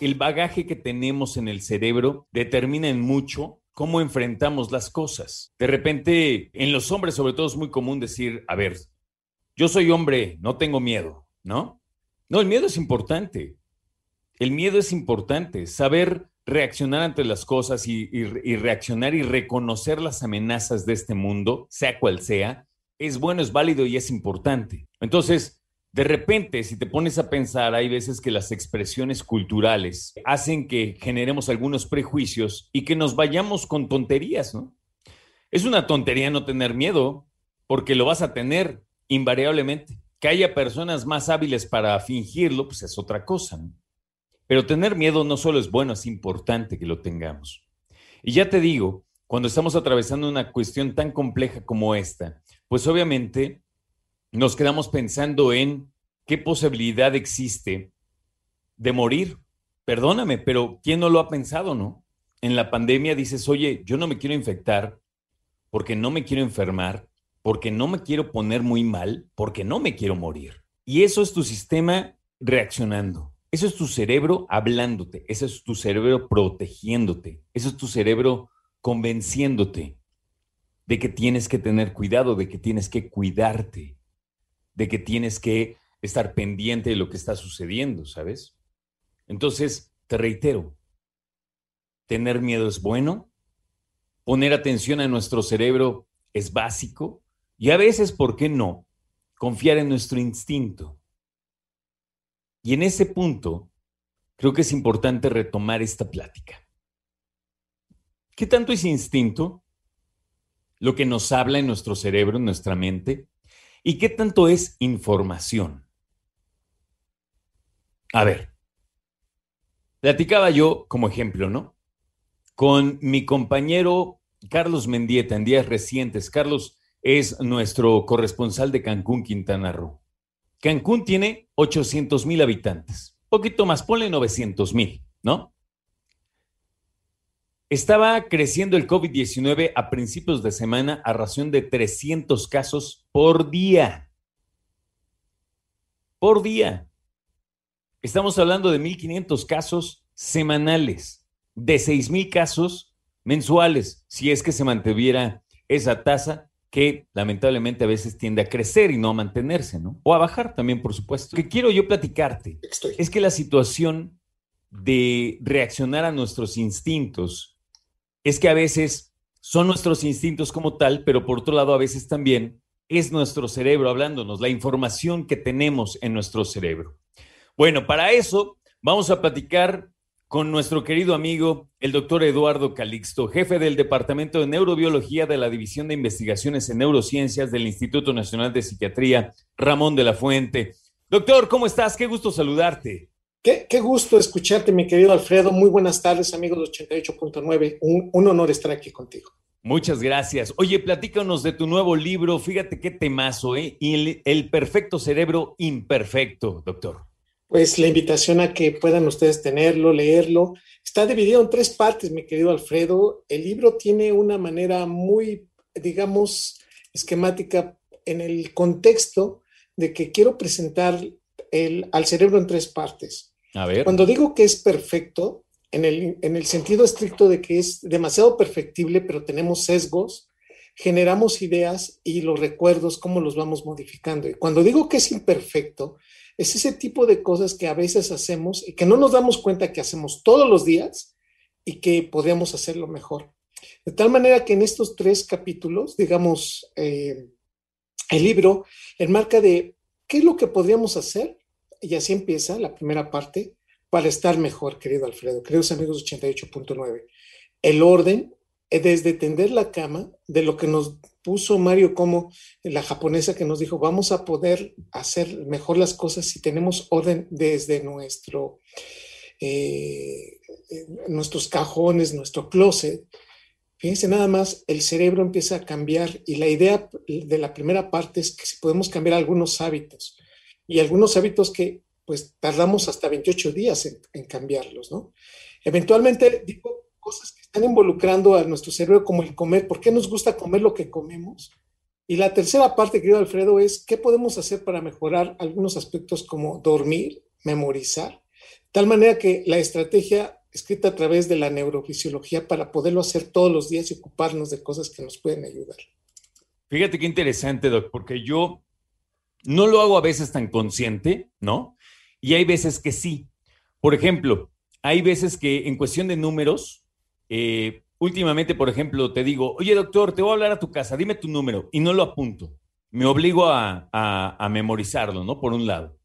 El bagaje que tenemos en el cerebro determina en mucho cómo enfrentamos las cosas. De repente, en los hombres sobre todo es muy común decir, a ver, yo soy hombre, no tengo miedo, ¿no? No, el miedo es importante. El miedo es importante. Saber reaccionar ante las cosas y, reaccionar y reconocer las amenazas de este mundo, sea cual sea, es bueno, es válido y es importante. Entonces, de repente, si te pones a pensar, hay veces que las expresiones culturales hacen que generemos algunos prejuicios y que nos vayamos con tonterías, ¿no? Es una tontería no tener miedo, porque lo vas a tener invariablemente. Que haya personas más hábiles para fingirlo, pues es otra cosa, ¿no? Pero tener miedo no solo es bueno, es importante que lo tengamos. Y ya te digo, cuando estamos atravesando una cuestión tan compleja como esta, pues obviamente nos quedamos pensando en qué posibilidad existe de morir. Perdóname, pero ¿quién no lo ha pensado, no? En la pandemia dices, oye, yo no me quiero infectar porque no me quiero enfermar, porque no me quiero poner muy mal, porque no me quiero morir. Y eso es tu sistema reaccionando. Eso es tu cerebro hablándote, eso es tu cerebro protegiéndote, eso es tu cerebro convenciéndote de que tienes que tener cuidado, de que tienes que cuidarte, de que tienes que estar pendiente de lo que está sucediendo, ¿sabes? Entonces, te reitero, tener miedo es bueno, poner atención a nuestro cerebro es básico y a veces, ¿por qué no? Confiar en nuestro instinto. Y en ese punto, creo que es importante retomar esta plática. ¿Qué tanto es instinto? Lo que nos habla en nuestro cerebro, en nuestra mente. ¿Y qué tanto es información? A ver, platicaba yo como ejemplo, ¿no? Con mi compañero Carlos Mendieta en días recientes. Carlos es nuestro corresponsal de Cancún, Quintana Roo. Cancún tiene 800 mil habitantes, poquito más, ponle 900 mil, ¿no? Estaba creciendo el COVID-19 a principios de semana a razón de 300 casos por día. Por día. Estamos hablando de 1.500 casos semanales, de 6.000 casos mensuales, si es que se mantuviera esa tasa que lamentablemente a veces tiende a crecer y no a mantenerse, ¿no? O a bajar también, por supuesto. Lo que quiero yo platicarte Estoy. es que la situación de reaccionar a nuestros instintos es que a veces son nuestros instintos como tal, pero por otro lado a veces también es nuestro cerebro hablándonos, la información que tenemos en nuestro cerebro. Bueno, para eso vamos a platicar con nuestro querido amigo, el doctor Eduardo Calixto, jefe del Departamento de Neurobiología de la División de Investigaciones en Neurociencias del Instituto Nacional de Psiquiatría, Ramón de la Fuente. Doctor, ¿cómo estás? Qué gusto saludarte. Qué, qué gusto escucharte, mi querido Alfredo. Muy buenas tardes, amigos de 88.9. Un, un honor estar aquí contigo. Muchas gracias. Oye, platícanos de tu nuevo libro. Fíjate qué temazo, ¿eh? Y el, el perfecto cerebro imperfecto, doctor. Pues la invitación a que puedan ustedes tenerlo, leerlo. Está dividido en tres partes, mi querido Alfredo. El libro tiene una manera muy, digamos, esquemática en el contexto de que quiero presentar el, al cerebro en tres partes. A ver. Cuando digo que es perfecto, en el, en el sentido estricto de que es demasiado perfectible, pero tenemos sesgos, generamos ideas y los recuerdos, cómo los vamos modificando. Y cuando digo que es imperfecto, es ese tipo de cosas que a veces hacemos y que no nos damos cuenta que hacemos todos los días y que podríamos hacerlo mejor. De tal manera que en estos tres capítulos, digamos, eh, el libro enmarca de qué es lo que podríamos hacer, y así empieza la primera parte, para estar mejor, querido Alfredo, queridos amigos de 88.9. El orden, eh, desde tender la cama, de lo que nos puso Mario como la japonesa que nos dijo, vamos a poder hacer mejor las cosas si tenemos orden desde nuestro, eh, nuestros cajones, nuestro closet. Fíjense nada más, el cerebro empieza a cambiar y la idea de la primera parte es que si podemos cambiar algunos hábitos y algunos hábitos que pues tardamos hasta 28 días en, cambiarlos, ¿no? Eventualmente digo cosas que están involucrando a nuestro cerebro como el comer, ¿por qué nos gusta comer lo que comemos? Y la tercera parte, querido Alfredo, es qué podemos hacer para mejorar algunos aspectos como dormir, memorizar, tal manera que la estrategia escrita a través de la neurofisiología para poderlo hacer todos los días y ocuparnos de cosas que nos pueden ayudar. Fíjate qué interesante, Doc, porque yo no lo hago a veces tan consciente, ¿no? Y hay veces que sí. Por ejemplo, hay veces que en cuestión de números, eh, últimamente, por ejemplo, te digo, oye doctor, te voy a hablar a tu casa, dime tu número, y no lo apunto. Me obligo a, memorizarlo, ¿no? Por un lado.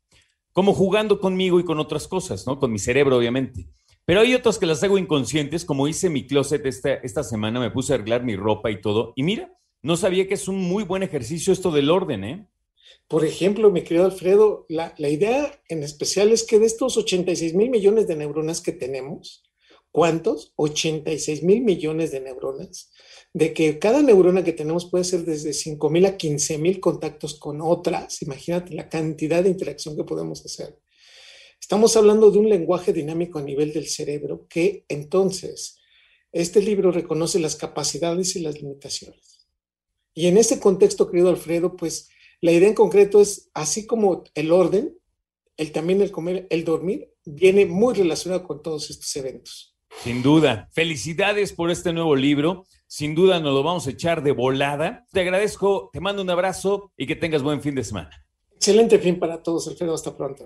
Como jugando conmigo y con otras cosas, ¿no? Con mi cerebro, obviamente. Pero hay otras que las hago inconscientes, como hice mi closet esta, esta semana, me puse a arreglar mi ropa y todo. Y mira, no sabía que es un muy buen ejercicio esto del orden, ¿eh? Por ejemplo, mi querido Alfredo, la, la idea en especial es que de estos 86 mil millones de neuronas que tenemos, ¿cuántos? 86 mil millones de neuronas, de que cada neurona que tenemos puede ser desde 5 mil a 15 mil contactos con otras. Imagínate la cantidad de interacción que podemos hacer. Estamos hablando de un lenguaje dinámico a nivel del cerebro que entonces este libro reconoce las capacidades y las limitaciones. Y en este contexto, querido Alfredo, pues la idea en concreto es, así como el orden, el también el comer, el dormir, viene muy relacionado con todos estos eventos. Sin duda. Felicidades por este nuevo libro. Sin duda nos lo vamos a echar de volada. Te agradezco, te mando un abrazo y que tengas buen fin de semana. Excelente fin para todos, Alfredo. Hasta pronto.